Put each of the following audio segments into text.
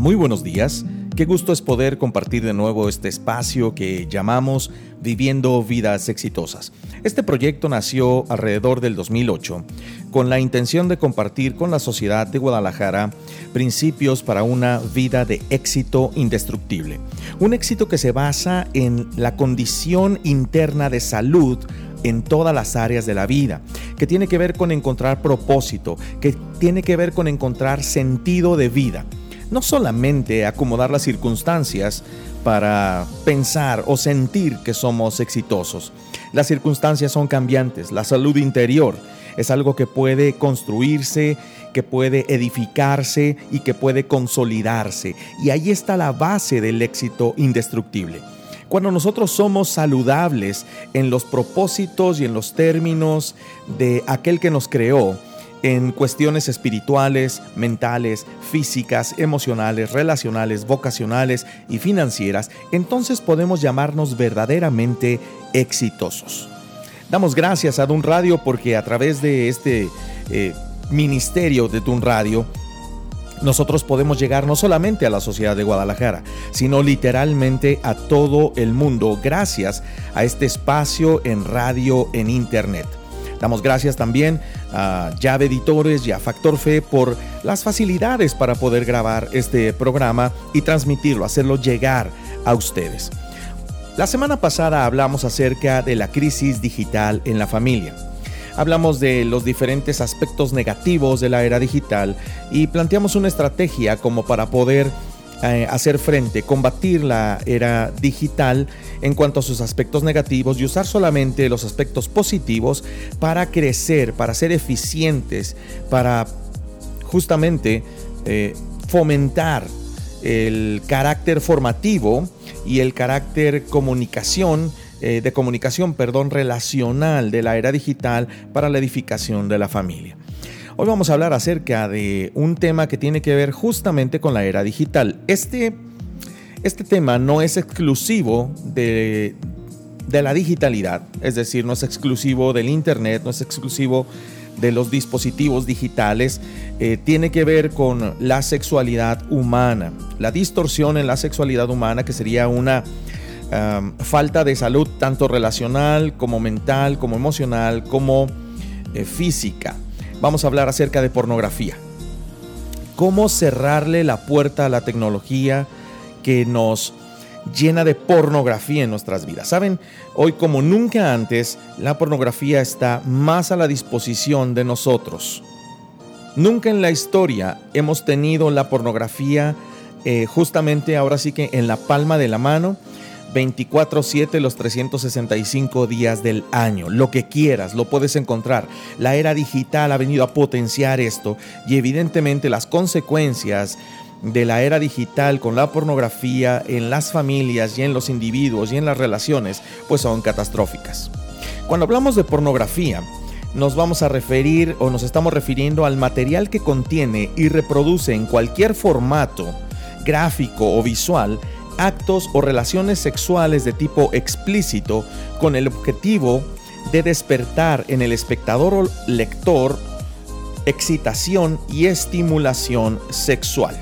Muy buenos días. Qué gusto es poder compartir de nuevo este espacio que llamamos Viviendo Vidas Exitosas. Este proyecto nació alrededor del 2008 con la intención de compartir con la sociedad de Guadalajara principios para una vida de éxito indestructible. Un éxito que se basa en la condición interna de salud en todas las áreas de la vida, que tiene que ver con encontrar propósito, que tiene que ver con encontrar sentido de vida no solamente acomodar las circunstancias para pensar o sentir que somos exitosos. Las circunstancias son cambiantes, la salud interior es algo que puede construirse, que puede edificarse y que puede consolidarse. Y ahí está la base del éxito indestructible. Cuando nosotros somos saludables en los propósitos y en los términos de aquel que nos creó, en cuestiones espirituales, mentales, físicas, emocionales, relacionales, vocacionales y financieras, entonces podemos llamarnos verdaderamente exitosos. Damos gracias a Dun Radio porque a través de este eh, ministerio de Dun Radio, nosotros podemos llegar no solamente a la sociedad de Guadalajara, sino literalmente a todo el mundo gracias a este espacio en radio, en internet. Damos gracias también a Llave Editores y a Factor Fe por las facilidades para poder grabar este programa y transmitirlo, hacerlo llegar a ustedes. La semana pasada hablamos acerca de la crisis digital en la familia. Hablamos de los diferentes aspectos negativos de la era digital y planteamos una estrategia como para poder eh, hacer frente, combatir la era digital en cuanto a sus aspectos negativos y usar solamente los aspectos positivos para crecer, para ser eficientes, para justamente eh, fomentar el carácter formativo y el carácter comunicación, eh, de comunicación, perdón, relacional de la era digital para la edificación de la familia. Hoy vamos a hablar acerca de un tema que tiene que ver justamente con la era digital. Este, este tema no es exclusivo de, la digitalidad, es decir, no es exclusivo del Internet, no es exclusivo de los dispositivos digitales, eh, tiene que ver con la sexualidad humana, la distorsión en la sexualidad humana, que sería una falta de salud tanto relacional como mental, como emocional, como eh, física vamos a hablar acerca de pornografía. Cómo cerrarle la puerta a la tecnología que nos llena de pornografía en nuestras vidas. Saben, hoy como nunca antes, la pornografía está más a la disposición de nosotros. Nunca en la historia hemos tenido la pornografía eh, justamente ahora sí que en la palma de la mano 24/7 los 365 días del año. Lo que quieras, lo puedes encontrar. La era digital ha venido a potenciar esto y evidentemente las consecuencias de la era digital con la pornografía en las familias y en los individuos y en las relaciones pues son catastróficas. Cuando hablamos de pornografía, nos vamos a referir o nos estamos refiriendo al material que contiene y reproduce en cualquier formato gráfico o visual actos o relaciones sexuales de tipo explícito con el objetivo de despertar en el espectador o lector excitación y estimulación sexual.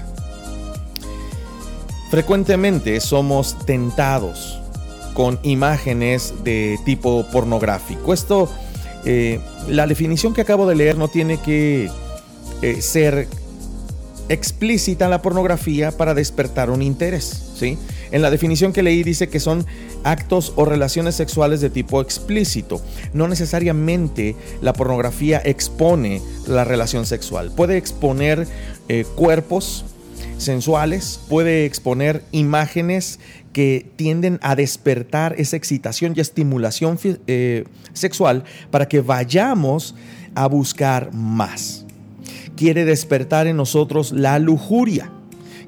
Frecuentemente somos tentados con imágenes de tipo pornográfico. Esto, eh, la definición que acabo de leer no tiene que eh, ser explícita la pornografía para despertar un interés. ¿sí? En la definición que leí dice que son actos o relaciones sexuales de tipo explícito. No necesariamente la pornografía expone la relación sexual. Puede exponer eh, cuerpos sensuales, puede exponer imágenes que tienden a despertar esa excitación y estimulación eh, sexual para que vayamos a buscar más quiere despertar en nosotros la lujuria,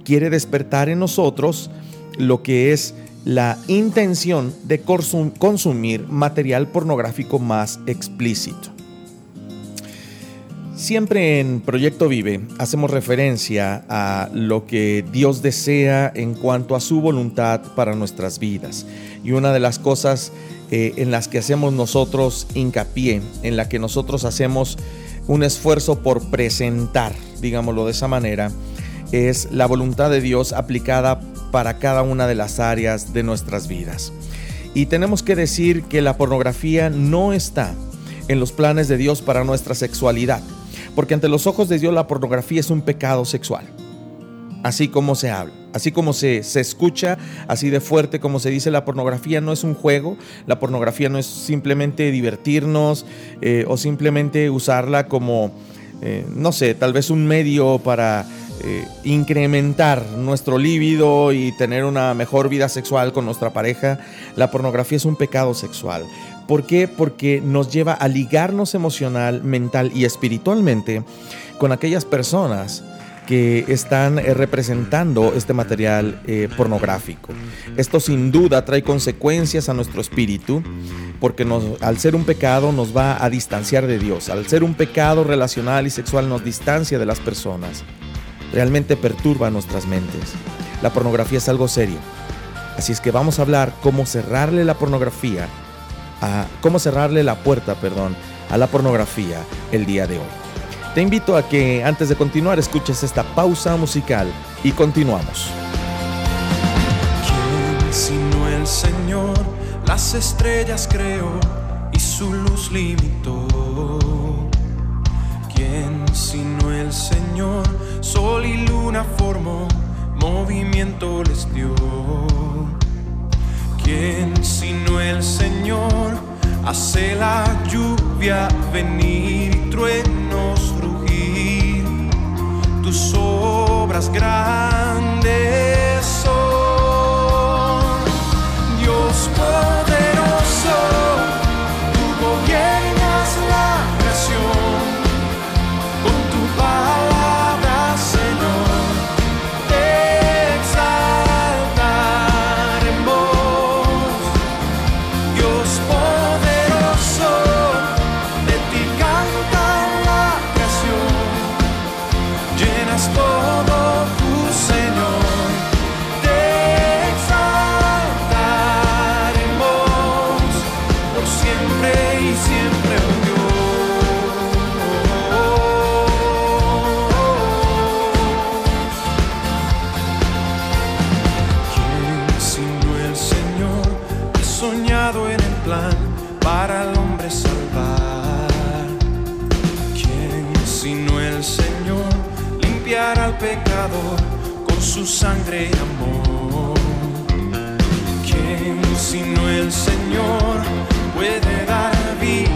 quiere despertar en nosotros lo que es la intención de consumir material pornográfico más explícito. Siempre en Proyecto Vive hacemos referencia a lo que Dios desea en cuanto a su voluntad para nuestras vidas. Y una de las cosas eh, en las que hacemos nosotros hincapié, en la que nosotros hacemos un esfuerzo por presentar, digámoslo de esa manera, es la voluntad de Dios aplicada para cada una de las áreas de nuestras vidas. Y tenemos que decir que la pornografía no está en los planes de Dios para nuestra sexualidad, porque ante los ojos de Dios la pornografía es un pecado sexual, así como se habla. Así como se, se, escucha, así de fuerte como se dice, la pornografía no es un juego, la pornografía no es simplemente divertirnos eh, o simplemente usarla como, eh, no sé, tal vez un medio para eh, incrementar nuestro líbido y tener una mejor vida sexual con nuestra pareja. La pornografía es un pecado sexual. ¿Por qué? Porque nos lleva a ligarnos emocional, mental y espiritualmente con aquellas personas que están eh, representando este material eh, pornográfico. Esto sin duda trae consecuencias a nuestro espíritu, porque al ser un pecado nos va a distanciar de Dios. Al ser un pecado relacional y sexual nos distancia de las personas. Realmente perturba nuestras mentes. La pornografía es algo serio. Así es que vamos a hablar cómo cerrarle la pornografía, cómo cerrarle la puerta, perdón, a la pornografía el día de hoy. Te invito a que antes de continuar escuches esta pausa musical y continuamos. ¿Quién sino el Señor? Las estrellas creó y su luz limitó. ¿Quién sino el Señor? Sol y luna formó, movimiento les dio. ¿Quién sino el Señor? Hace la lluvia venir y truenos tus obras grandes al pecador con su sangre y amor? ¿Quién sino el Señor puede dar vida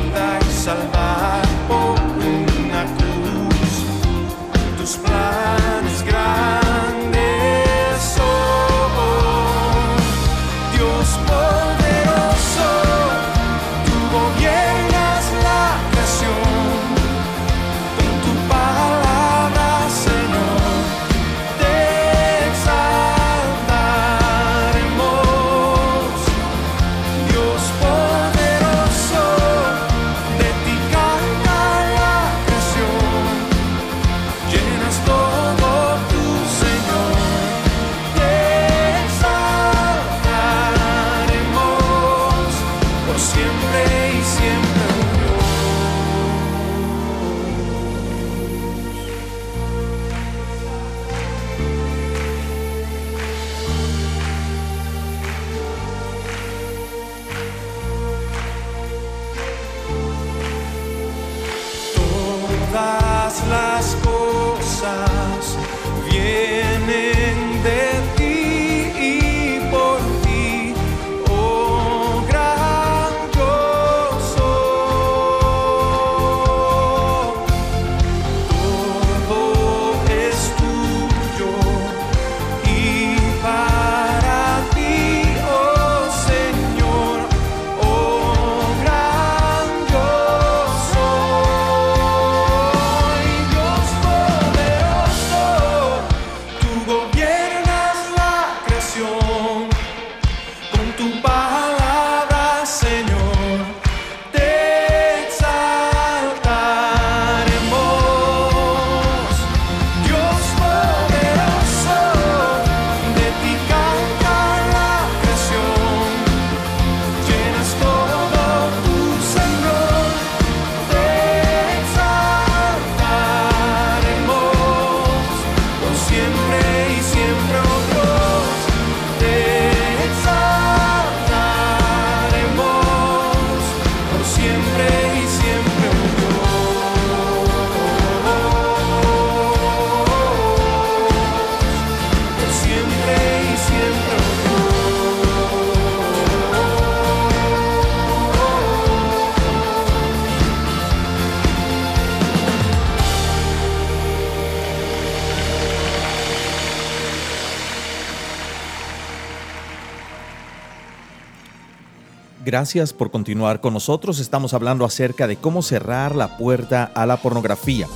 Gracias por continuar con nosotros. Estamos hablando acerca de cómo cerrar la puerta a la pornografía.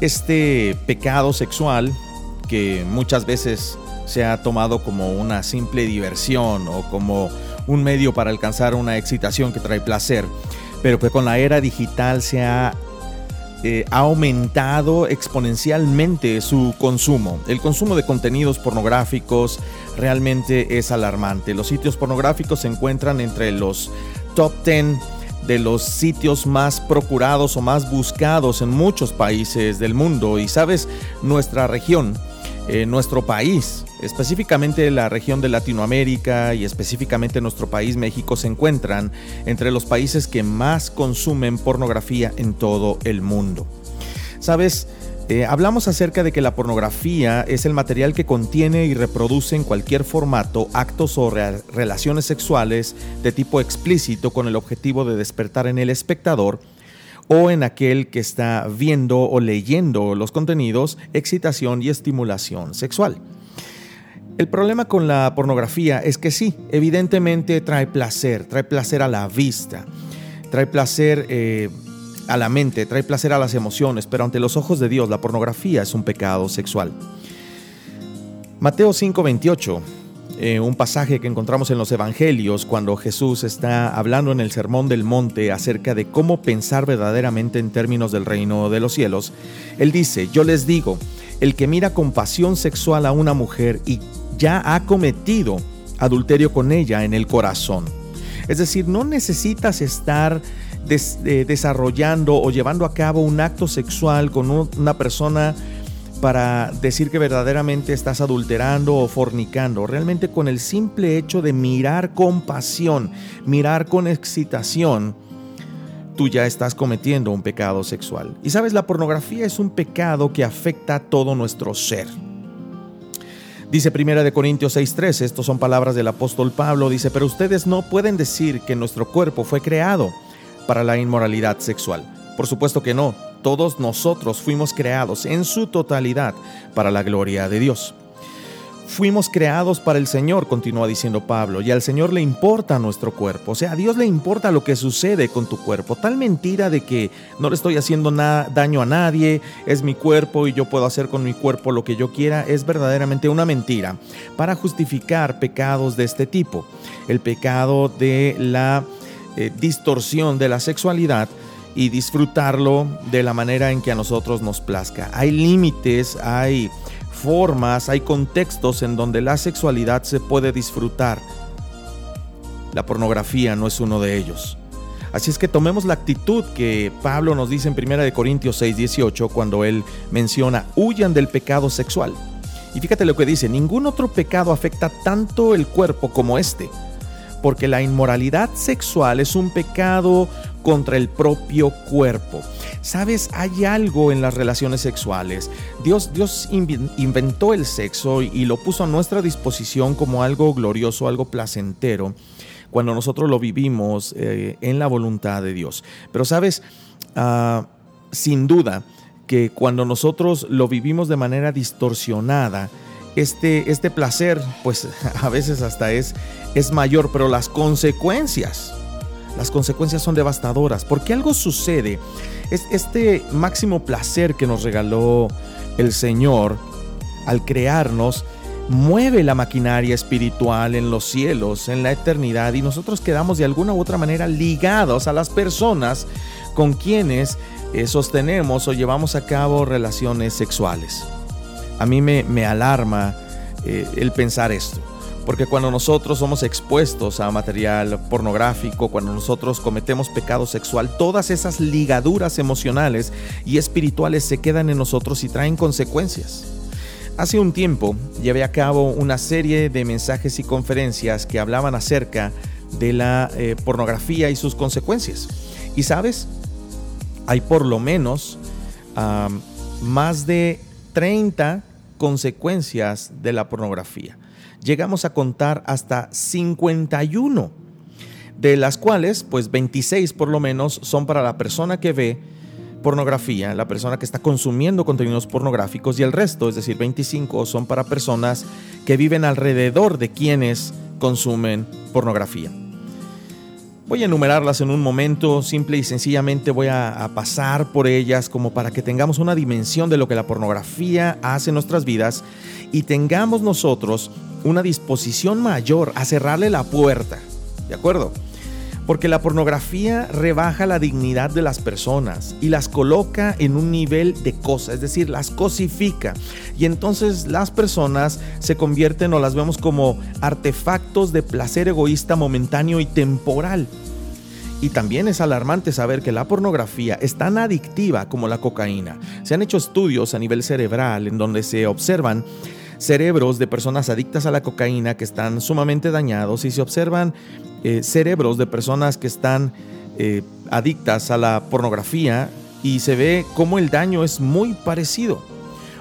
Este pecado sexual que muchas veces se ha tomado como una simple diversión o como un medio para alcanzar una excitación que trae placer, pero que con la era digital se ha eh, ha aumentado exponencialmente su consumo. El consumo de contenidos pornográficos realmente es alarmante. Los sitios pornográficos se encuentran entre los top 10 de los sitios más procurados o más buscados en muchos países del mundo. Y sabes, nuestra región, eh, nuestro país, específicamente la región de Latinoamérica y específicamente nuestro país México se encuentran entre los países que más consumen pornografía en todo el mundo. Sabes, eh, hablamos acerca de que la pornografía es el material que contiene y reproduce en cualquier formato actos o relaciones sexuales de tipo explícito con el objetivo de despertar en el espectador o en aquel que está viendo o leyendo los contenidos, excitación y estimulación sexual. El problema con la pornografía es que sí, evidentemente trae placer, trae placer a la vista, trae placer eh, a la mente, trae placer a las emociones, pero ante los ojos de Dios la pornografía es un pecado sexual. Mateo 5:28 eh, un pasaje que encontramos en los Evangelios cuando Jesús está hablando en el Sermón del Monte acerca de cómo pensar verdaderamente en términos del reino de los cielos. Él dice, yo les digo, el que mira con pasión sexual a una mujer y ya ha cometido adulterio con ella en el corazón. Es decir, no necesitas estar eh, desarrollando o llevando a cabo un acto sexual con una persona para decir que verdaderamente estás adulterando o fornicando. Realmente con el simple hecho de mirar con pasión, mirar con excitación, tú ya estás cometiendo un pecado sexual. Y sabes, la pornografía es un pecado que afecta a todo nuestro ser. Dice Primera de Corintios 6:13, estos son palabras del apóstol Pablo, dice, pero ustedes no pueden decir que nuestro cuerpo fue creado para la inmoralidad sexual. Por supuesto que no, todos nosotros fuimos creados en su totalidad para la gloria de Dios. Fuimos creados para el Señor, continúa diciendo Pablo, y al Señor le importa nuestro cuerpo. O sea, a Dios le importa lo que sucede con tu cuerpo. Tal mentira de que no le estoy haciendo daño a nadie, es mi cuerpo y yo puedo hacer con mi cuerpo lo que yo quiera, es verdaderamente una mentira para justificar pecados de este tipo. El pecado de la eh, distorsión de la sexualidad y disfrutarlo de la manera en que a nosotros nos plazca. Hay límites, hay formas, hay contextos en donde la sexualidad se puede disfrutar. La pornografía no es uno de ellos. Así es que tomemos la actitud que Pablo nos dice en 1 Corintios 6, 18 cuando él menciona, huyan del pecado sexual. Y fíjate lo que dice, ningún otro pecado afecta tanto el cuerpo como este porque la inmoralidad sexual es un pecado contra el propio cuerpo. Sabes, hay algo en las relaciones sexuales. Dios, Dios inventó el sexo y lo puso a nuestra disposición como algo glorioso, algo placentero, cuando nosotros lo vivimos eh, en la voluntad de Dios. Pero sabes, ah, sin duda que cuando nosotros lo vivimos de manera distorsionada, este, este placer, pues a veces hasta es, es mayor, pero las consecuencias, las consecuencias son devastadoras, porque algo sucede. Es este máximo placer que nos regaló el Señor al crearnos, mueve la maquinaria espiritual en los cielos, en la eternidad, y nosotros quedamos de alguna u otra manera ligados a las personas con quienes eh, sostenemos o llevamos a cabo relaciones sexuales a mí me, alarma eh, el pensar esto. Porque cuando nosotros somos expuestos a material pornográfico, cuando nosotros cometemos pecado sexual, todas esas ligaduras emocionales y espirituales se quedan en nosotros y traen consecuencias. Hace un tiempo llevé a cabo una serie de mensajes y conferencias que hablaban acerca de la eh, pornografía y sus consecuencias. Y sabes, hay por lo menos más de 30 consecuencias de la pornografía. Llegamos a contar hasta 51, de las cuales pues 26 por lo menos son para la persona que ve pornografía, la persona que está consumiendo contenidos pornográficos y el resto, es decir, 25 son para personas que viven alrededor de quienes consumen pornografía. Voy a enumerarlas en un momento, simple y sencillamente voy a, pasar por ellas como para que tengamos una dimensión de lo que la pornografía hace en nuestras vidas y tengamos nosotros una disposición mayor a cerrarle la puerta. ¿De acuerdo? Porque la pornografía rebaja la dignidad de las personas y las coloca en un nivel de cosa, es decir, las cosifica. Y entonces las personas se convierten o las vemos como artefactos de placer egoísta momentáneo y temporal. Y también es alarmante saber que la pornografía es tan adictiva como la cocaína. Se han hecho estudios a nivel cerebral en donde se observan cerebros de personas adictas a la cocaína que están sumamente dañados y se observan eh, cerebros de personas que están eh, adictas a la pornografía y se ve cómo el daño es muy parecido.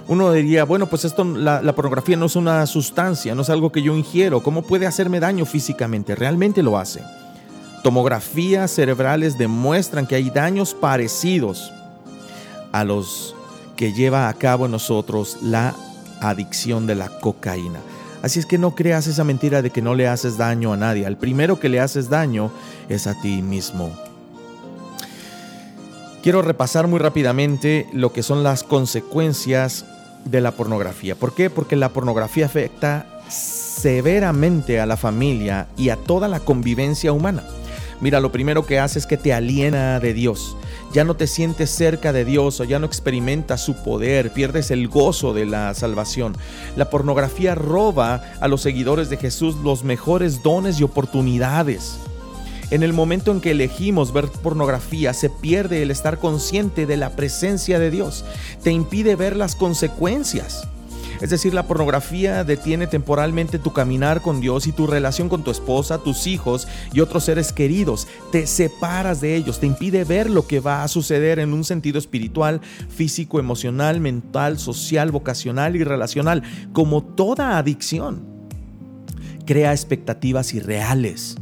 Uno diría, bueno, pues esto, la, la, pornografía no es una sustancia, no es algo que yo ingiero, ¿cómo puede hacerme daño físicamente? Realmente lo hace. Tomografías cerebrales demuestran que hay daños parecidos a los que lleva a cabo en nosotros la adicción de la cocaína. Así es que no creas esa mentira de que no le haces daño a nadie. Al primero que le haces daño es a ti mismo. Quiero repasar muy rápidamente lo que son las consecuencias de la pornografía. ¿Por qué? Porque la pornografía afecta severamente a la familia y a toda la convivencia humana. Mira, lo primero que hace es que te aliena de Dios. Ya no te sientes cerca de Dios o ya no experimentas su poder, pierdes el gozo de la salvación. La pornografía roba a los seguidores de Jesús los mejores dones y oportunidades. En el momento en que elegimos ver pornografía, se pierde el estar consciente de la presencia de Dios. Te impide ver las consecuencias. Es decir, la pornografía detiene temporalmente tu caminar con Dios y tu relación con tu esposa, tus hijos y otros seres queridos. Te separas de ellos, te impide ver lo que va a suceder en un sentido espiritual, físico, emocional, mental, social, vocacional y relacional, como toda adicción. Crea expectativas irreales.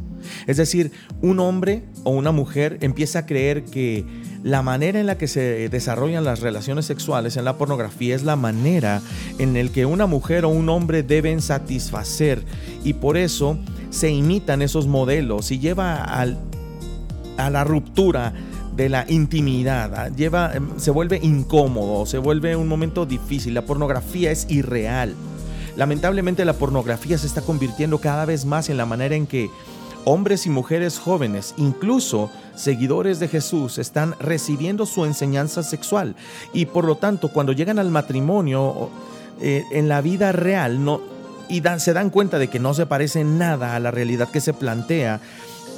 Es decir, un hombre o una mujer empieza a creer que la manera en la que se desarrollan las relaciones sexuales en la pornografía es la manera en la que una mujer o un hombre deben satisfacer y por eso se imitan esos modelos y lleva a la ruptura de la intimidad, lleva, em, se vuelve incómodo, se vuelve un momento difícil, la pornografía es irreal. Lamentablemente la pornografía se está convirtiendo cada vez más en la manera en que Hombres y mujeres jóvenes, incluso seguidores de Jesús, están recibiendo su enseñanza sexual y por lo tanto cuando llegan al matrimonio eh, en la vida real y se dan cuenta de que no se parece nada a la realidad que se plantea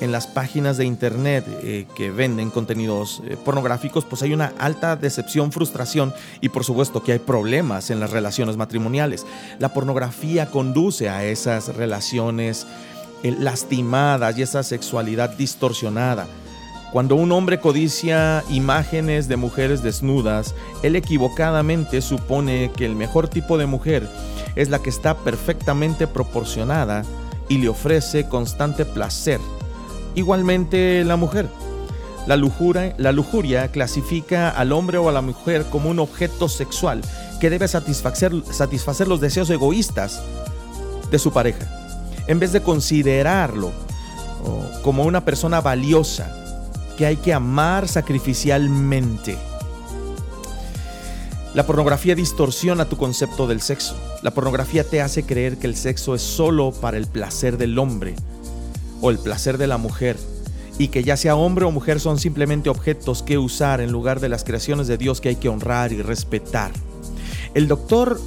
en las páginas de internet eh, que venden contenidos eh, pornográficos, pues hay una alta decepción, frustración y por supuesto que hay problemas en las relaciones matrimoniales. La pornografía conduce a esas relaciones lastimadas y esa sexualidad distorsionada. Cuando un hombre codicia imágenes de mujeres desnudas, él equivocadamente supone que el mejor tipo de mujer es la que está perfectamente proporcionada y le ofrece constante placer. Igualmente la mujer. La lujuria, la lujuria clasifica al hombre o a la mujer como un objeto sexual que debe satisfacer, satisfacer los deseos egoístas de su pareja en vez de considerarlo como una persona valiosa que hay que amar sacrificialmente. La pornografía distorsiona tu concepto del sexo. La pornografía te hace creer que el sexo es solo para el placer del hombre o el placer de la mujer y que ya sea hombre o mujer son simplemente objetos que usar en lugar de las creaciones de Dios que hay que honrar y respetar. El doctor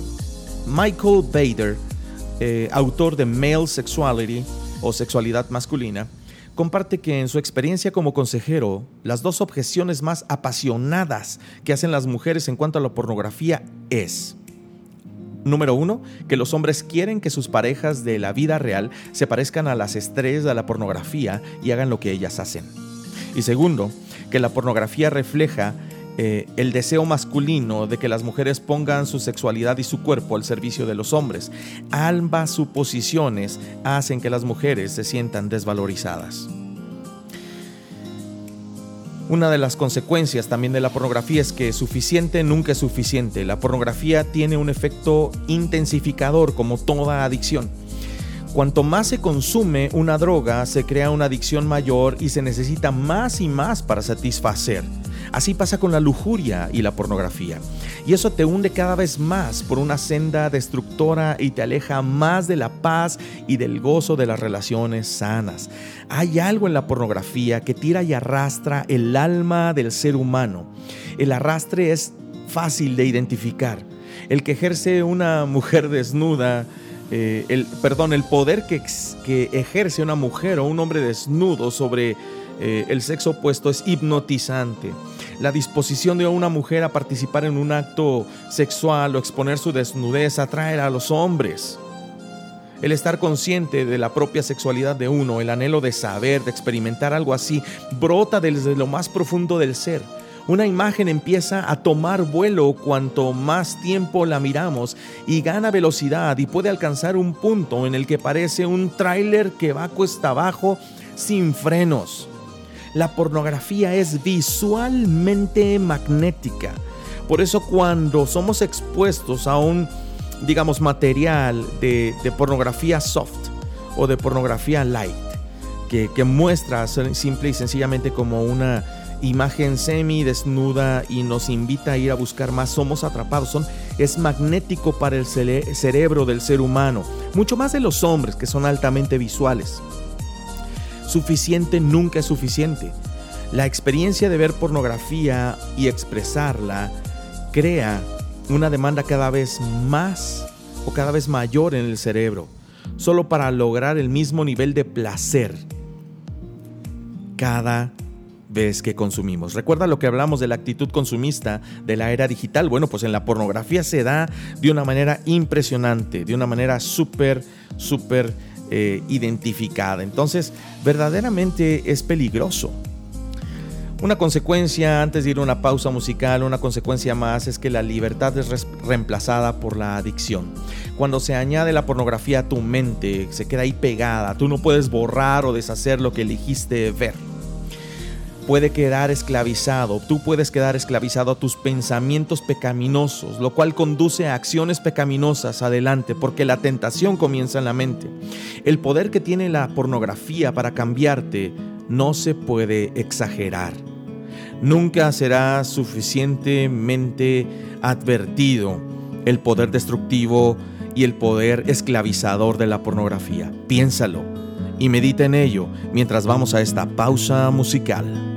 Michael Bader eh, autor de Male Sexuality o Sexualidad Masculina, comparte que en su experiencia como consejero, las dos objeciones más apasionadas que hacen las mujeres en cuanto a la pornografía es, número uno, que los hombres quieren que sus parejas de la vida real se parezcan a las estrellas de la pornografía y hagan lo que ellas hacen. Y segundo, que la pornografía refleja eh, el deseo masculino de que las mujeres pongan su sexualidad y su cuerpo al servicio de los hombres. Ambas suposiciones hacen que las mujeres se sientan desvalorizadas. Una de las consecuencias también de la pornografía es que suficiente nunca es suficiente. La pornografía tiene un efecto intensificador como toda adicción. Cuanto más se consume una droga, se crea una adicción mayor y se necesita más y más para satisfacer. Así pasa con la lujuria y la pornografía. Y eso te hunde cada vez más por una senda destructora y te aleja más de la paz y del gozo de las relaciones sanas. Hay algo en la pornografía que tira y arrastra el alma del ser humano. El arrastre es fácil de identificar. El que ejerce una mujer desnuda, eh, el, perdón, el poder que, ejerce una mujer o un hombre desnudo sobre eh, el sexo opuesto es hipnotizante. La disposición de una mujer a participar en un acto sexual o exponer su desnudez atrae a los hombres. El estar consciente de la propia sexualidad de uno, el anhelo de saber, de experimentar algo así, brota desde lo más profundo del ser. Una imagen empieza a tomar vuelo cuanto más tiempo la miramos y gana velocidad y puede alcanzar un punto en el que parece un tráiler que va cuesta abajo sin frenos. La pornografía es visualmente magnética. Por eso cuando somos expuestos a un, digamos, material de, pornografía soft o de pornografía light, que, muestra simple y sencillamente como una imagen semi desnuda y nos invita a ir a buscar más, somos atrapados. Es magnético para el cerebro del ser humano, mucho más de los hombres que son altamente visuales. Suficiente nunca es suficiente. La experiencia de ver pornografía y expresarla crea una demanda cada vez más o cada vez mayor en el cerebro, solo para lograr el mismo nivel de placer cada vez que consumimos. Recuerda lo que hablamos de la actitud consumista de la era digital. Bueno, pues en la pornografía se da de una manera impresionante, de una manera súper, súper eh, identificada. Entonces, verdaderamente es peligroso. Una consecuencia, antes de ir a una pausa musical, una consecuencia más es que la libertad es reemplazada por la adicción. Cuando se añade la pornografía a tu mente, se queda ahí pegada, tú no puedes borrar o deshacer lo que elegiste ver puede quedar esclavizado, tú puedes quedar esclavizado a tus pensamientos pecaminosos, lo cual conduce a acciones pecaminosas adelante, porque la tentación comienza en la mente. El poder que tiene la pornografía para cambiarte no se puede exagerar. Nunca será suficientemente advertido el poder destructivo y el poder esclavizador de la pornografía. Piénsalo y medita en ello mientras vamos a esta pausa musical.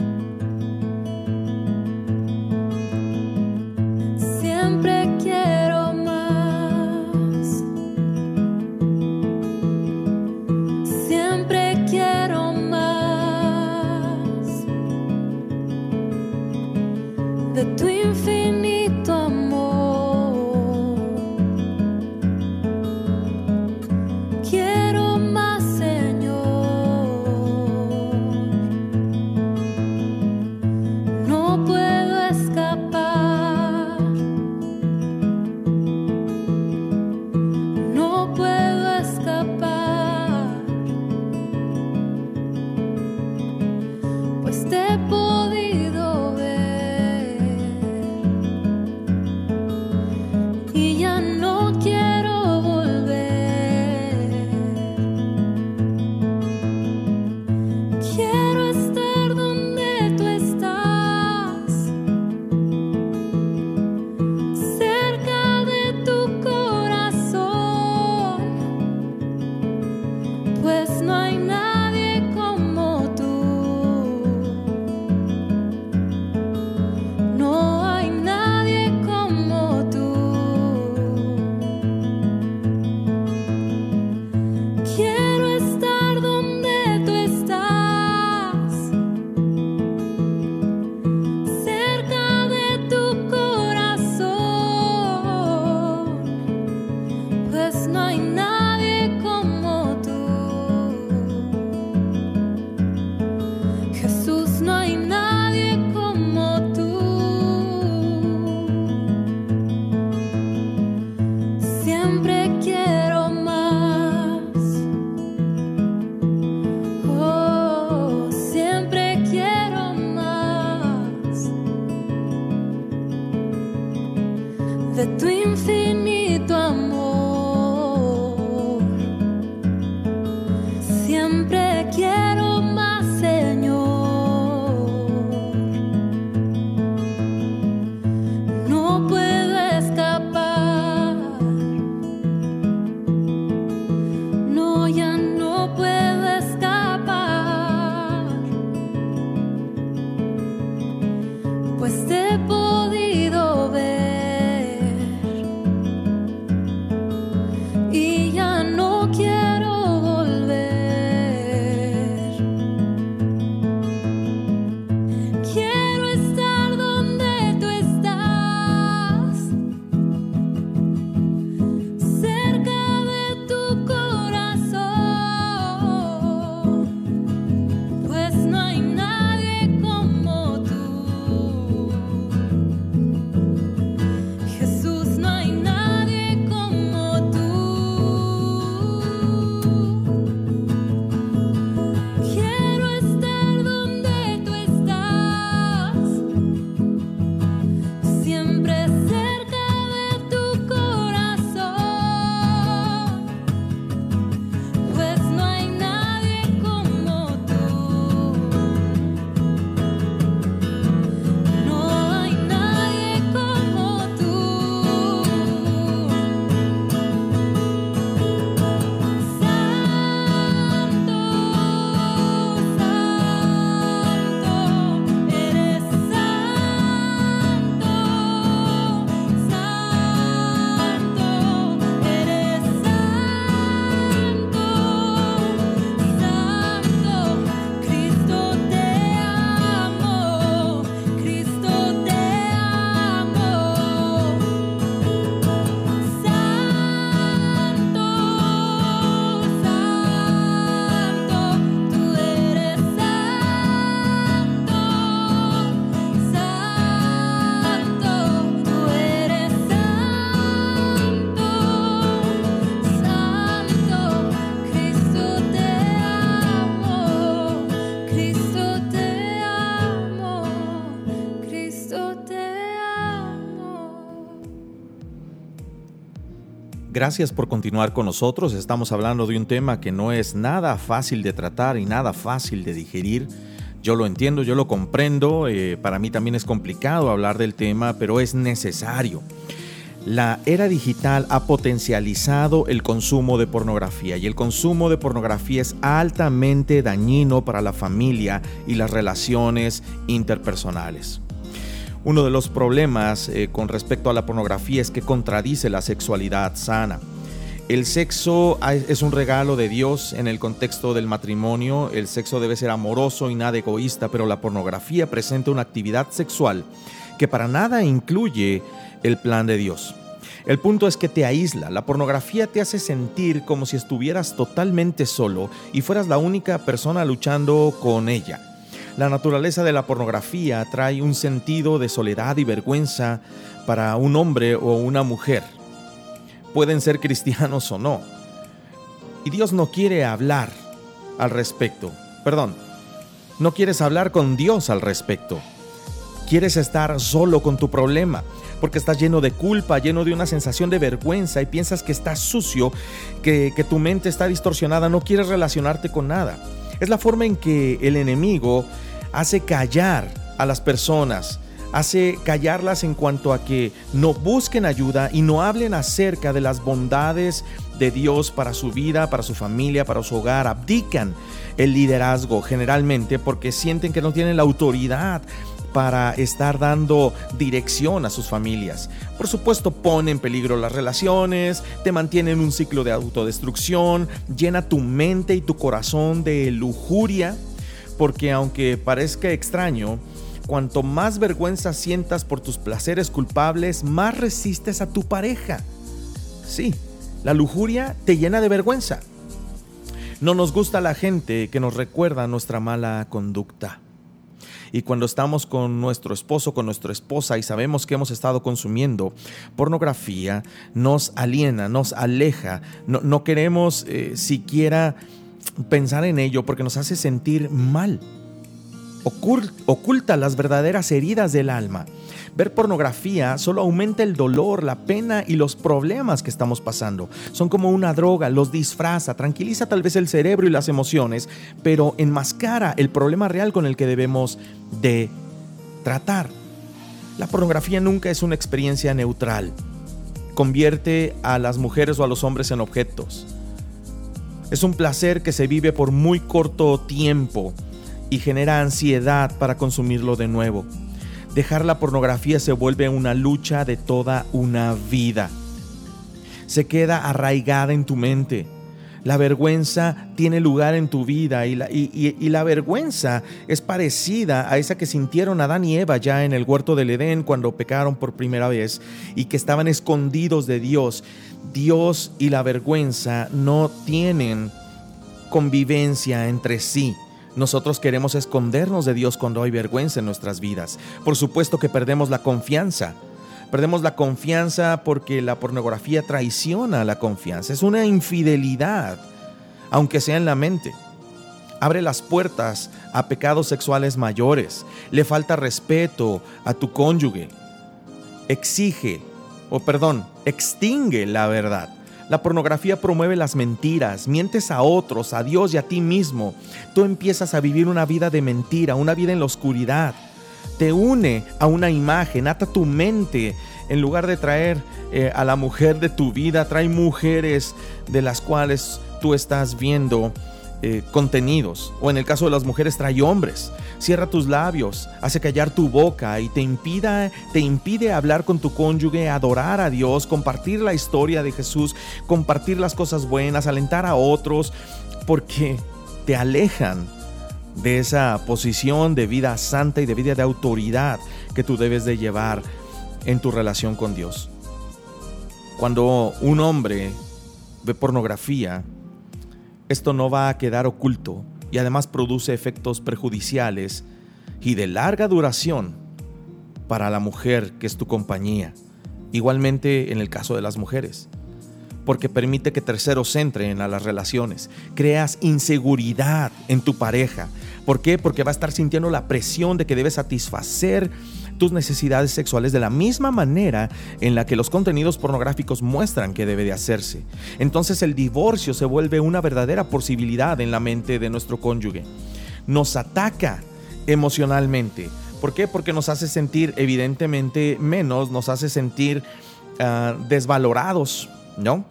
Gracias por continuar con nosotros. Estamos hablando de un tema que no es nada fácil de tratar y nada fácil de digerir. Yo lo entiendo, yo lo comprendo. Eh, para mí también es complicado hablar del tema, pero es necesario. La era digital ha potencializado el consumo de pornografía y el consumo de pornografía es altamente dañino para la familia y las relaciones interpersonales. Uno de los problemas eh, con respecto a la pornografía es que contradice la sexualidad sana. El sexo es un regalo de Dios en el contexto del matrimonio. El sexo debe ser amoroso y nada egoísta, pero la pornografía presenta una actividad sexual que para nada incluye el plan de Dios. El punto es que te aísla. La pornografía te hace sentir como si estuvieras totalmente solo y fueras la única persona luchando con ella. La naturaleza de la pornografía trae un sentido de soledad y vergüenza para un hombre o una mujer. Pueden ser cristianos o no. Y Dios no quiere hablar al respecto. Perdón, no quieres hablar con Dios al respecto. Quieres estar solo con tu problema porque estás lleno de culpa, lleno de una sensación de vergüenza y piensas que estás sucio, que, que tu mente está distorsionada, no quieres relacionarte con nada. Es la forma en que el enemigo hace callar a las personas, hace callarlas en cuanto a que no busquen ayuda y no hablen acerca de las bondades de Dios para su vida, para su familia, para su hogar. Abdican el liderazgo generalmente porque sienten que no tienen la autoridad para estar dando dirección a sus familias. Por supuesto, pone en peligro las relaciones, te mantiene en un ciclo de autodestrucción, llena tu mente y tu corazón de lujuria porque aunque parezca extraño, cuanto más vergüenza sientas por tus placeres culpables, más resistes a tu pareja. Sí, la lujuria te llena de vergüenza. No nos gusta la gente que nos recuerda nuestra mala conducta. Y cuando estamos con nuestro esposo, con nuestra esposa y sabemos que hemos estado consumiendo pornografía, nos aliena, nos aleja, no, queremos eh, siquiera pensar en ello porque nos hace sentir mal. oculta las verdaderas heridas del alma. Ver pornografía solo aumenta el dolor, la pena y los problemas que estamos pasando. Son como una droga, los disfraza, tranquiliza tal vez el cerebro y las emociones, pero enmascara el problema real con el que debemos de tratar. La pornografía nunca es una experiencia neutral. Convierte a las mujeres o a los hombres en objetos. Es un placer que se vive por muy corto tiempo y genera ansiedad para consumirlo de nuevo. Dejar la pornografía se vuelve una lucha de toda una vida. Se queda arraigada en tu mente. La vergüenza tiene lugar en tu vida y la, vergüenza es parecida a esa que sintieron Adán y Eva ya en el huerto del Edén cuando pecaron por primera vez y que estaban escondidos de Dios. Dios y la vergüenza no tienen convivencia entre sí. Nosotros queremos escondernos de Dios cuando hay vergüenza en nuestras vidas. Por supuesto que perdemos la confianza. Perdemos la confianza porque la pornografía traiciona la confianza. Es una infidelidad, aunque sea en la mente. Abre las puertas a pecados sexuales mayores. Le falta respeto a tu cónyuge. Exige, o perdón, extingue la verdad. La pornografía promueve las mentiras, mientes a otros, a Dios y a ti mismo. Tú empiezas a vivir una vida de mentira, una vida en la oscuridad. Te une a una imagen, ata tu mente. En lugar de traer eh, a la mujer de tu vida, trae mujeres de las cuales tú estás viendo eh, contenidos. O en el caso de las mujeres, trae hombres. Cierra tus labios, hace callar tu boca y te, impida, te impide hablar con tu cónyuge, adorar a Dios, compartir la historia de Jesús, compartir las cosas buenas, alentar a otros, porque te alejan de esa posición de vida santa y de vida de autoridad que tú debes de llevar en tu relación con Dios. Cuando un hombre ve pornografía, esto no va a quedar oculto y además produce efectos perjudiciales y de larga duración para la mujer que es tu compañía. Igualmente en el caso de las mujeres, porque permite que terceros entren a las relaciones. Creas inseguridad en tu pareja. ¿Por qué? Porque va a estar sintiendo la presión de que debe satisfacer tus necesidades sexuales de la misma manera en la que los contenidos pornográficos muestran que debe de hacerse. Entonces el divorcio se vuelve una verdadera posibilidad en la mente de nuestro cónyuge. Nos ataca emocionalmente. ¿Por qué? Porque nos hace sentir evidentemente menos, nos hace sentir ah, desvalorados, ¿no?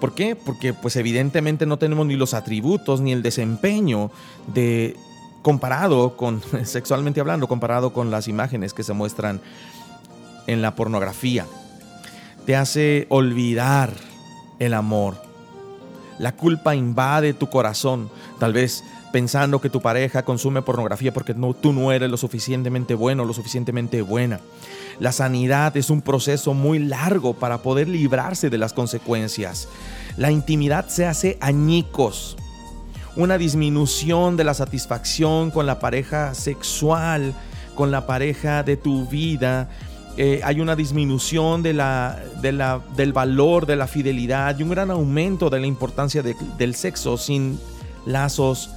¿Por qué? Porque pues evidentemente no tenemos ni los atributos ni el desempeño de comparado con, sexualmente hablando, comparado con las imágenes que se muestran en la pornografía. Te hace olvidar el amor. La culpa invade tu corazón, tal vez pensando que tu pareja consume pornografía porque no, tú no eres lo suficientemente bueno, lo suficientemente buena. La sanidad es un proceso muy largo para poder librarse de las consecuencias. La intimidad se hace añicos una disminución de la satisfacción con la pareja sexual, con la pareja de tu vida. Eh, hay una disminución del valor de la fidelidad y un gran aumento de la importancia del sexo sin lazos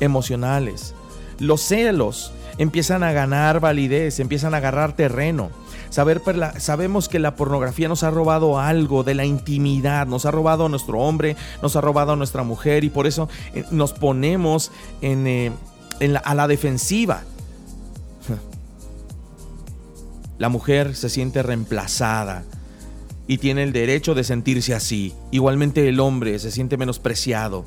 emocionales. Los celos empiezan a ganar validez, empiezan a agarrar terreno. Sabemos que la pornografía nos ha robado algo de la intimidad, nos ha robado a nuestro hombre, nos ha robado a nuestra mujer y por eso eh, nos ponemos en, eh, a la defensiva. La mujer se siente reemplazada y tiene el derecho de sentirse así. Igualmente el hombre se siente menospreciado.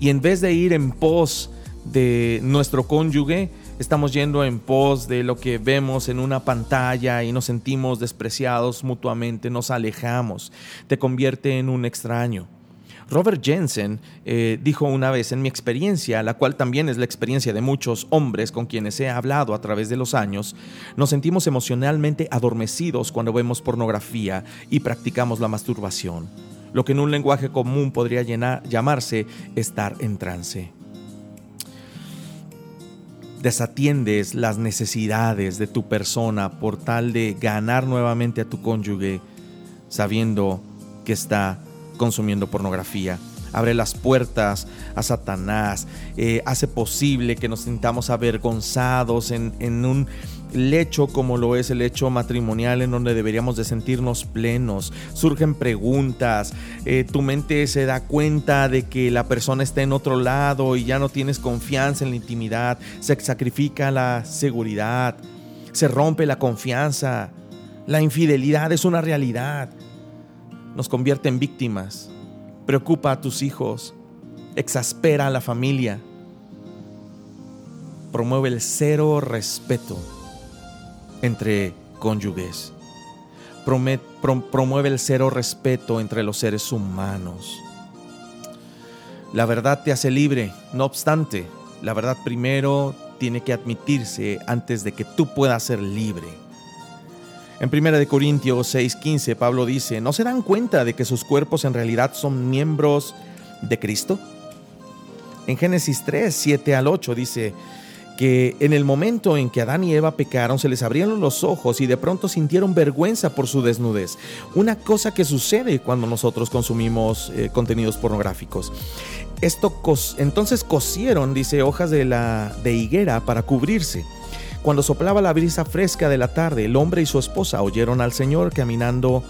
Y en vez de ir en pos de nuestro cónyuge, estamos yendo en pos de lo que vemos en una pantalla y nos sentimos despreciados mutuamente, nos alejamos, te convierte en un extraño. Robert Jensen eh, dijo una vez en mi experiencia, la cual también es la experiencia de muchos hombres con quienes he hablado a través de los años, nos sentimos emocionalmente adormecidos cuando vemos pornografía y practicamos la masturbación, lo que en un lenguaje común podría llamarse estar en trance desatiendes las necesidades de tu persona por tal de ganar nuevamente a tu cónyuge sabiendo que está consumiendo pornografía. abre las puertas a Satanás, eh, hace posible que nos sintamos avergonzados en, en un lecho como lo es el hecho matrimonial en donde deberíamos de sentirnos plenos. Surgen preguntas, eh, tu mente se da cuenta de que la persona está en otro lado y ya no tienes confianza en la intimidad, se sacrifica la seguridad, se rompe la confianza, la infidelidad es una realidad, nos convierte en víctimas, preocupa a tus hijos, exaspera a la familia, promueve el cero respeto entre cónyuges. promueve el cero respeto entre los seres humanos. La verdad te hace libre, no obstante, la verdad primero tiene que admitirse antes de que tú puedas ser libre. En 1 Corintios 6:15 Pablo dice, ¿no se dan cuenta de que sus cuerpos en realidad son miembros de Cristo? En Génesis 3, 7 al 8 dice, en el momento en que Adán y Eva pecaron se les abrieron los ojos y de pronto sintieron vergüenza por su desnudez. Una cosa que sucede cuando nosotros consumimos eh, contenidos pornográficos. Esto entonces cosieron, dice, hojas de, la, de higuera para cubrirse. Cuando soplaba la brisa fresca de la tarde, el hombre y su esposa oyeron al Señor caminando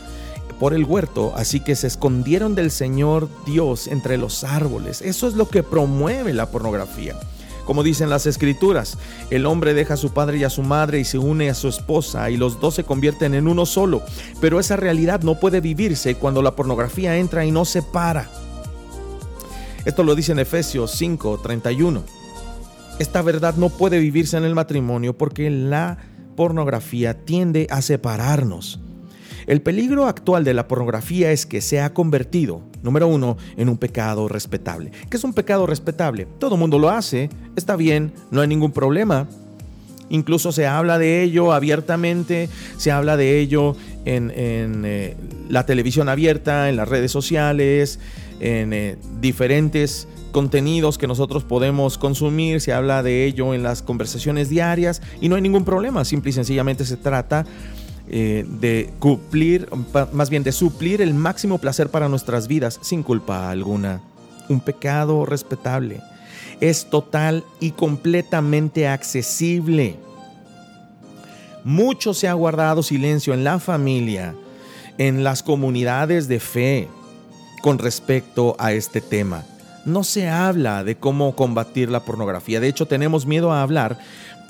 por el huerto, así que se escondieron del Señor Dios entre los árboles. Eso es lo que promueve la pornografía. Como dicen las escrituras, el hombre deja a su padre y a su madre y se une a su esposa y los dos se convierten en uno solo. Pero esa realidad no puede vivirse cuando la pornografía entra y no se para. Esto lo dice en Efesios 5, 31. Esta verdad no puede vivirse en el matrimonio porque la pornografía tiende a separarnos. El peligro actual de la pornografía es que se ha convertido, número uno, en un pecado respetable. ¿Qué es un pecado respetable? Todo mundo lo hace, está bien, no hay ningún problema. Incluso se habla de ello abiertamente, se habla de ello en, eh, la televisión abierta, en las redes sociales, en eh, diferentes contenidos que nosotros podemos consumir, se habla de ello en las conversaciones diarias y no hay ningún problema, simple y sencillamente se trata eh, de cumplir, más bien de suplir el máximo placer para nuestras vidas sin culpa alguna. Un pecado respetable. Es total y completamente accesible. Mucho se ha guardado silencio en la familia, en las comunidades de fe con respecto a este tema. No se habla de cómo combatir la pornografía. De hecho, tenemos miedo a hablar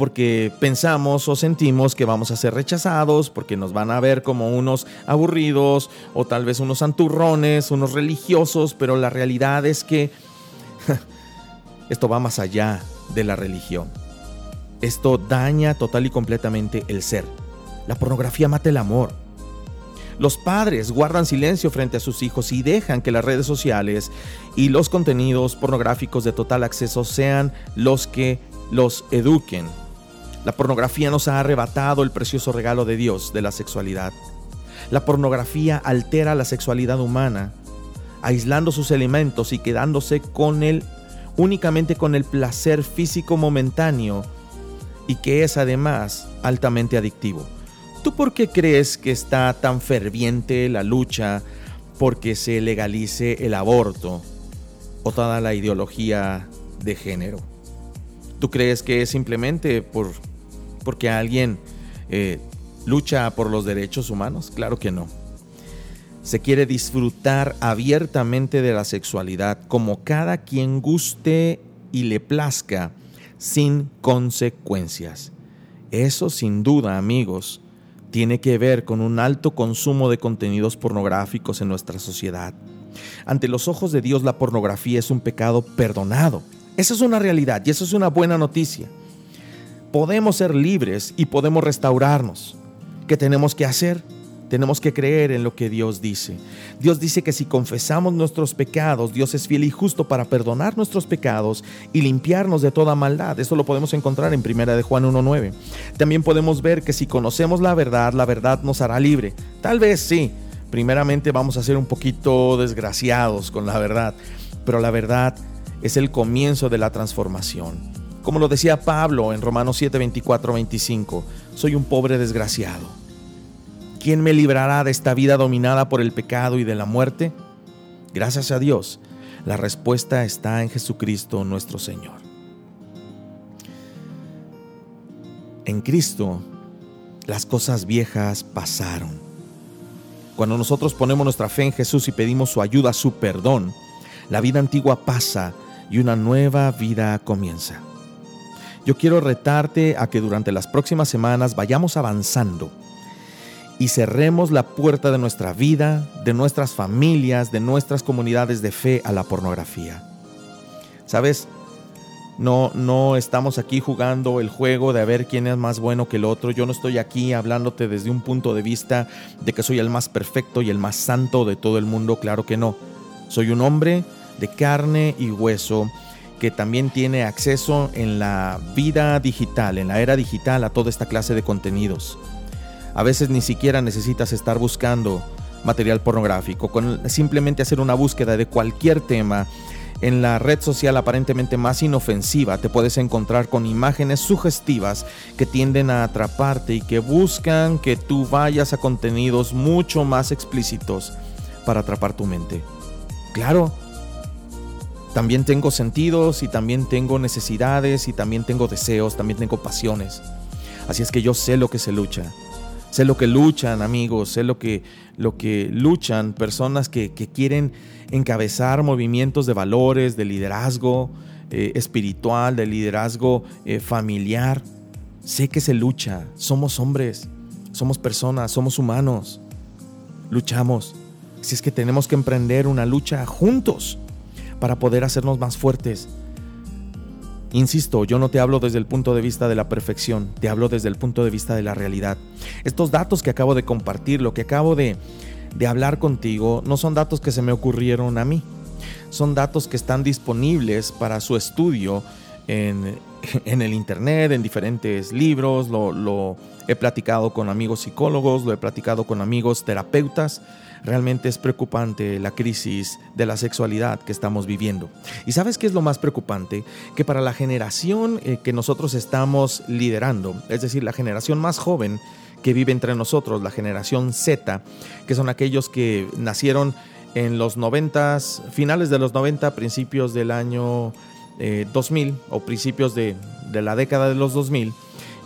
porque pensamos o sentimos que vamos a ser rechazados, porque nos van a ver como unos aburridos o tal vez unos santurrones, unos religiosos, pero la realidad es que esto va más allá de la religión. Esto daña total y completamente el ser. La pornografía mata el amor. Los padres guardan silencio frente a sus hijos y dejan que las redes sociales y los contenidos pornográficos de total acceso sean los que los eduquen la pornografía nos ha arrebatado el precioso regalo de Dios de la sexualidad. La pornografía altera la sexualidad humana, aislando sus elementos y quedándose con él únicamente con el placer físico momentáneo y que es además altamente adictivo. ¿Tú por qué crees que está tan ferviente la lucha porque se legalice el aborto o toda la ideología de género? ¿Tú crees que es simplemente por porque alguien eh, lucha por los derechos humanos? Claro que no. Se quiere disfrutar abiertamente de la sexualidad como cada quien guste y le plazca sin consecuencias. Eso sin duda, amigos, tiene que ver con un alto consumo de contenidos pornográficos en nuestra sociedad. Ante los ojos de Dios la pornografía es un pecado perdonado. Esa es una realidad y eso es una buena noticia podemos ser libres y podemos restaurarnos. ¿Qué tenemos que hacer? Tenemos que creer en lo que Dios dice. Dios dice que si confesamos nuestros pecados, Dios es fiel y justo para perdonar nuestros pecados y limpiarnos de toda maldad. Eso lo podemos encontrar en 1 de Juan 1.9. También podemos ver que si conocemos la verdad, la verdad nos hará libre. Tal vez sí. Primeramente vamos a ser un poquito desgraciados con la verdad, pero la verdad es el comienzo de la transformación. Como lo decía Pablo en Romanos 7, 24, 25, soy un pobre desgraciado. ¿Quién me librará de esta vida dominada por el pecado y de la muerte? Gracias a Dios, La respuesta está en Jesucristo nuestro Señor. En Cristo las cosas viejas pasaron. Cuando nosotros ponemos nuestra fe en Jesús y pedimos su ayuda, su perdón, la vida antigua pasa y una nueva vida comienza. Yo quiero retarte a que durante las próximas semanas vayamos avanzando y cerremos la puerta de nuestra vida, de nuestras familias, de nuestras comunidades de fe a la pornografía. ¿Sabes? No, no estamos aquí jugando el juego de a ver quién es más bueno que el otro. Yo no estoy aquí hablándote desde un punto de vista de que soy el más perfecto y el más santo de todo el mundo. Claro que no. Soy un hombre de carne y hueso que también tiene acceso en la vida digital, en la era digital, a toda esta clase de contenidos. A veces ni siquiera necesitas estar buscando material pornográfico, con simplemente hacer una búsqueda de cualquier tema en la red social aparentemente más inofensiva te puedes encontrar con imágenes sugestivas que tienden a atraparte y que buscan que tú vayas a contenidos mucho más explícitos para atrapar tu mente. Claro, también tengo sentidos y también tengo necesidades y también tengo deseos, también tengo pasiones. Así es que yo sé lo que se lucha. Sé lo que luchan amigos, sé lo que, lo que luchan personas que, que quieren encabezar movimientos de valores, de liderazgo eh, espiritual, de liderazgo eh, familiar. Sé que se lucha, somos hombres, somos personas, somos humanos, luchamos. Si es que tenemos que emprender una lucha juntos para poder hacernos más fuertes. Insisto, yo no te hablo desde el punto de vista de la perfección, te hablo desde el punto de vista de la realidad. Estos datos que acabo de compartir, lo que acabo de, de hablar contigo no son datos que se me ocurrieron a mí. Son datos que están disponibles para su estudio en, el Internet, en diferentes libros. Lo, lo he platicado con amigos psicólogos, lo he platicado con amigos terapeutas. Realmente es preocupante la crisis de la sexualidad que estamos viviendo. ¿Y sabes qué es lo más preocupante? Que para la generación eh, que nosotros estamos liderando, es decir, la generación más joven, que vive entre nosotros, la generación Z, que son aquellos que nacieron en los 90, finales de los 90, principios del año 2000 eh, o principios de, de, la década de los 2000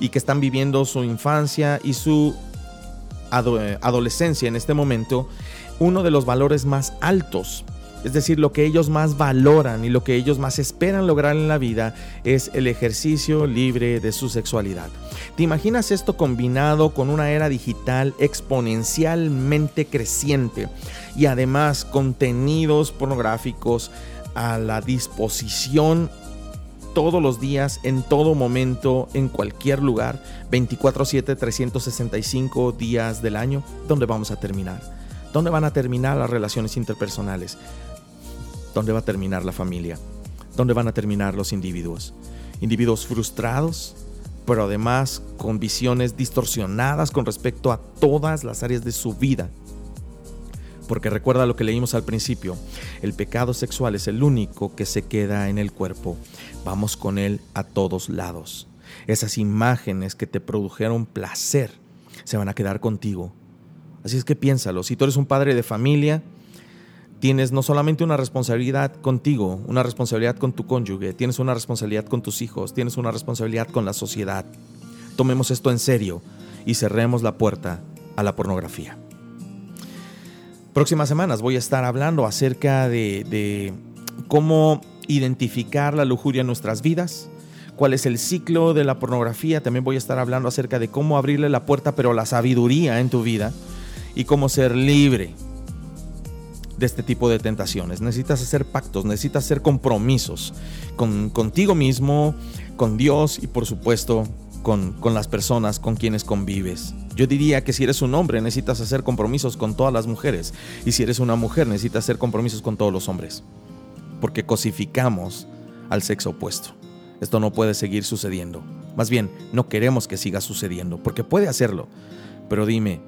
y que están viviendo su infancia y su adolescencia en este momento, uno de los valores más altos es decir, lo que ellos más valoran y lo que ellos más esperan lograr en la vida es el ejercicio libre de su sexualidad. ¿Te imaginas esto combinado con una era digital exponencialmente creciente y además contenidos pornográficos a la disposición todos los días, en todo momento, en cualquier lugar, 24/7, 365 días del año, ¿dónde vamos a terminar? ¿Dónde van a terminar las relaciones interpersonales? ¿Dónde va a terminar la familia? ¿Dónde van a terminar los individuos? Individuos frustrados, pero además con visiones distorsionadas con respecto a todas las áreas de su vida. Porque recuerda lo que leímos al principio, el pecado sexual es el único que se queda en el cuerpo. Vamos con él a todos lados. Esas imágenes que te produjeron placer se van a quedar contigo. Así es que piénsalo, si tú eres un padre de familia, tienes no solamente una responsabilidad contigo, una responsabilidad con tu cónyuge, tienes una responsabilidad con tus hijos, tienes una responsabilidad con la sociedad. Tomemos esto en serio y cerremos la puerta a la pornografía. Próximas semanas voy a estar hablando acerca de, cómo identificar la lujuria en nuestras vidas, cuál es el ciclo de la pornografía. También voy a estar hablando acerca de cómo abrirle la puerta, pero la sabiduría en tu vida y cómo ser libre de este tipo de tentaciones. Necesitas hacer pactos, necesitas hacer compromisos con, contigo mismo, con Dios y por supuesto con, las personas con quienes convives. Yo diría que si eres un hombre necesitas hacer compromisos con todas las mujeres y si eres una mujer necesitas hacer compromisos con todos los hombres. Porque cosificamos al sexo opuesto. Esto no puede seguir sucediendo. Más bien, no queremos que siga sucediendo, porque puede hacerlo. Pero dime,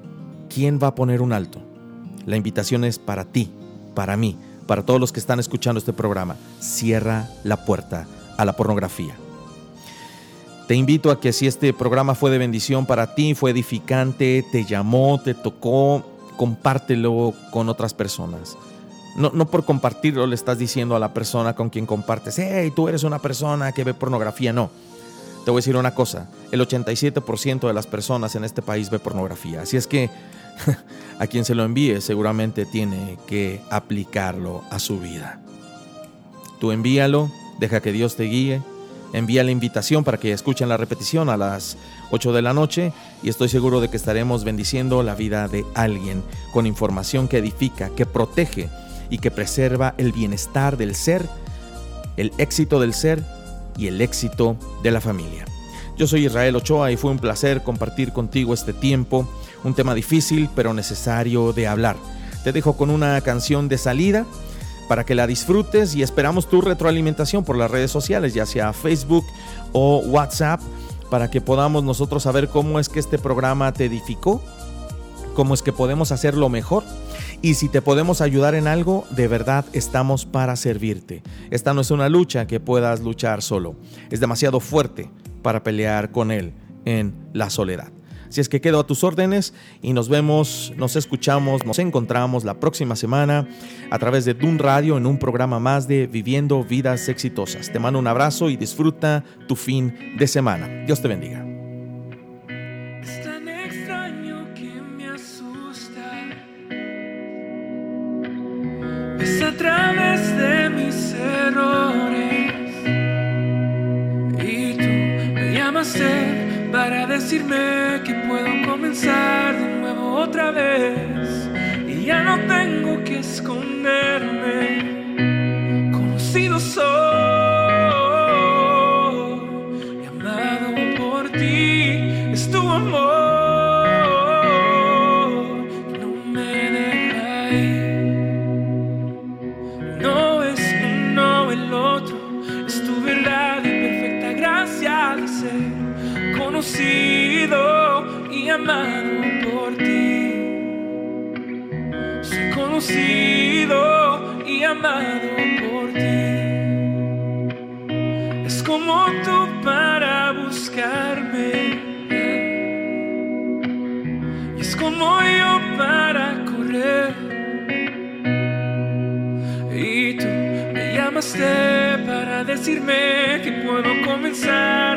¿quién va a poner un alto? La invitación es para ti, para mí, para todos los que están escuchando este programa. Cierra la puerta a la pornografía. Te invito a que si este programa fue de bendición para ti, fue edificante, te llamó, te tocó, compártelo con otras personas. No, no por compartirlo le estás diciendo a la persona con quien compartes, hey, tú eres una persona que ve pornografía. No. Te voy a decir una cosa, el 87% de las personas en este país ve pornografía. Así es que a quien se lo envíe seguramente tiene que aplicarlo a su vida. Tú envíalo, deja que Dios te guíe, envía la invitación para que escuchen la repetición a las 8 de la noche y estoy seguro de que estaremos bendiciendo la vida de alguien con información que edifica, que protege y que preserva el bienestar del ser, el éxito del ser y el éxito de la familia. Yo soy Israel Ochoa y fue un placer compartir contigo este tiempo, un tema difícil pero necesario de hablar. Te dejo con una canción de salida para que la disfrutes y esperamos tu retroalimentación por las redes sociales, ya sea Facebook o WhatsApp, para que podamos nosotros saber cómo es que este programa te edificó, cómo es que podemos hacerlo mejor. Y si te podemos ayudar en algo, de verdad estamos para servirte. Esta no es una lucha que puedas luchar solo. Es demasiado fuerte para pelear con él en la soledad. Si es que quedo a tus órdenes y nos vemos, nos escuchamos, nos encontramos la próxima semana a través de Dun Radio en un programa más de Viviendo Vidas Exitosas. Te mando un abrazo y disfruta tu fin de semana. Dios te bendiga. A través de mis errores. Y tú me llamaste para decirme que no tengo que esconderme. Decirme que puedo comenzar